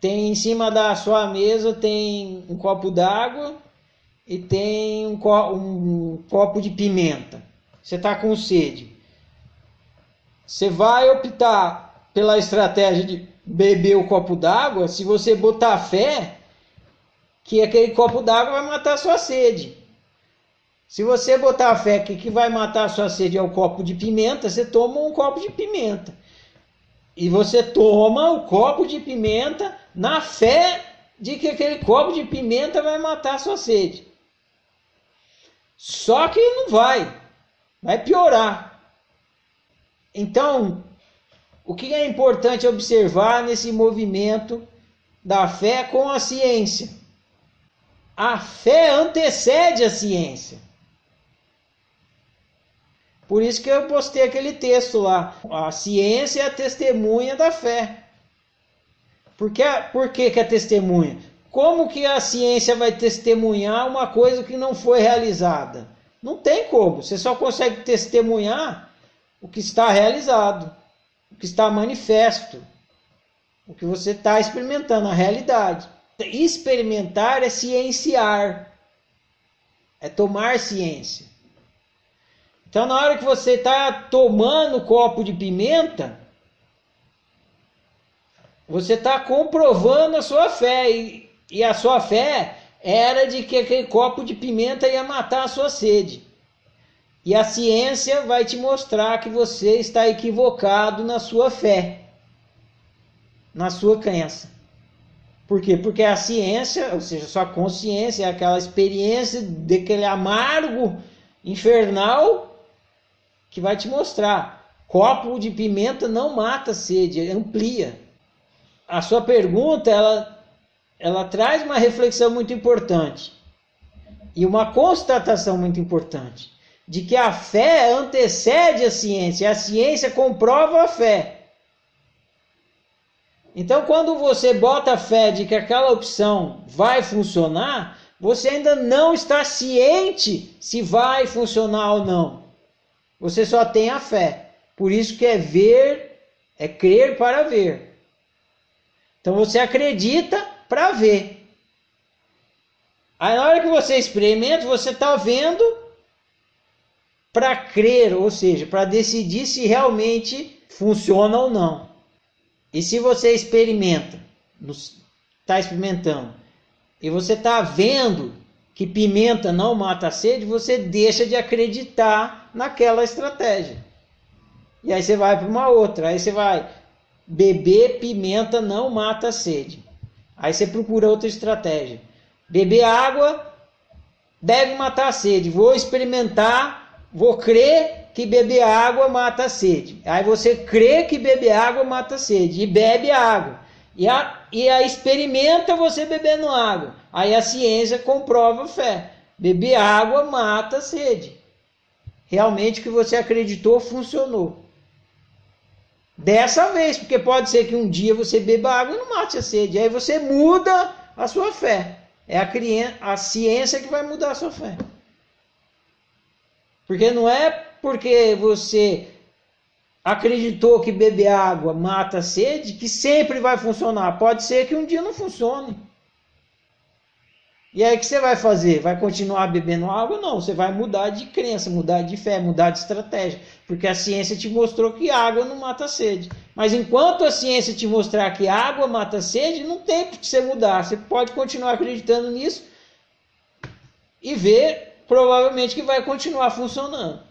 tem em cima da sua mesa tem um copo d'água e tem um, co um copo de pimenta. Você está com sede. Você vai optar pela estratégia de beber o copo d'água se você botar fé que aquele copo d'água vai matar sua sede. Se você botar fé que que vai matar sua sede é o copo de pimenta, você toma um copo de pimenta. E você toma o copo de pimenta na fé de que aquele copo de pimenta vai matar a sua sede. Só que não vai, vai piorar. Então, o que é importante observar nesse movimento da fé com a ciência? A fé antecede a ciência. Por isso que eu postei aquele texto lá. A ciência é a testemunha da fé. Por que, por que, que é testemunha? Como que a ciência vai testemunhar uma coisa que não foi realizada? Não tem como. Você só consegue testemunhar o que está realizado, o que está manifesto, o que você está experimentando, a realidade. Experimentar é cienciar, é tomar ciência. Então, na hora que você está tomando o copo de pimenta, você está comprovando a sua fé. E, e a sua fé era de que aquele copo de pimenta ia matar a sua sede. E a ciência vai te mostrar que você está equivocado na sua fé, na sua crença. Por quê? Porque a ciência, ou seja, sua consciência, é aquela experiência daquele amargo infernal que vai te mostrar. Copo de pimenta não mata a sede, amplia a sua pergunta ela, ela traz uma reflexão muito importante e uma constatação muito importante de que a fé antecede a ciência, a ciência comprova a fé. Então, quando você bota a fé de que aquela opção vai funcionar, você ainda não está ciente se vai funcionar ou não. Você só tem a fé. Por isso que é ver, é crer para ver. Então você acredita para ver. Aí na hora que você experimenta, você está vendo para crer, ou seja, para decidir se realmente funciona ou não. E se você experimenta, está experimentando, e você está vendo que pimenta não mata a sede, você deixa de acreditar naquela estratégia. E aí você vai para uma outra, aí você vai, beber pimenta não mata a sede. Aí você procura outra estratégia. Beber água deve matar a sede. Vou experimentar, vou crer que beber água mata a sede. Aí você crê que beber água mata a sede e bebe água. E a, e a experimenta você bebendo água. Aí a ciência comprova a fé. Beber água mata a sede. Realmente o que você acreditou funcionou. Dessa vez, porque pode ser que um dia você beba água e não mate a sede. Aí você muda a sua fé. É a, criança, a ciência que vai mudar a sua fé. Porque não é porque você acreditou que beber água mata a sede que sempre vai funcionar. Pode ser que um dia não funcione. E aí o que você vai fazer? Vai continuar bebendo água? Não, você vai mudar de crença, mudar de fé, mudar de estratégia, porque a ciência te mostrou que água não mata sede. Mas enquanto a ciência te mostrar que água mata sede, não tem por que você mudar. Você pode continuar acreditando nisso e ver provavelmente que vai continuar funcionando.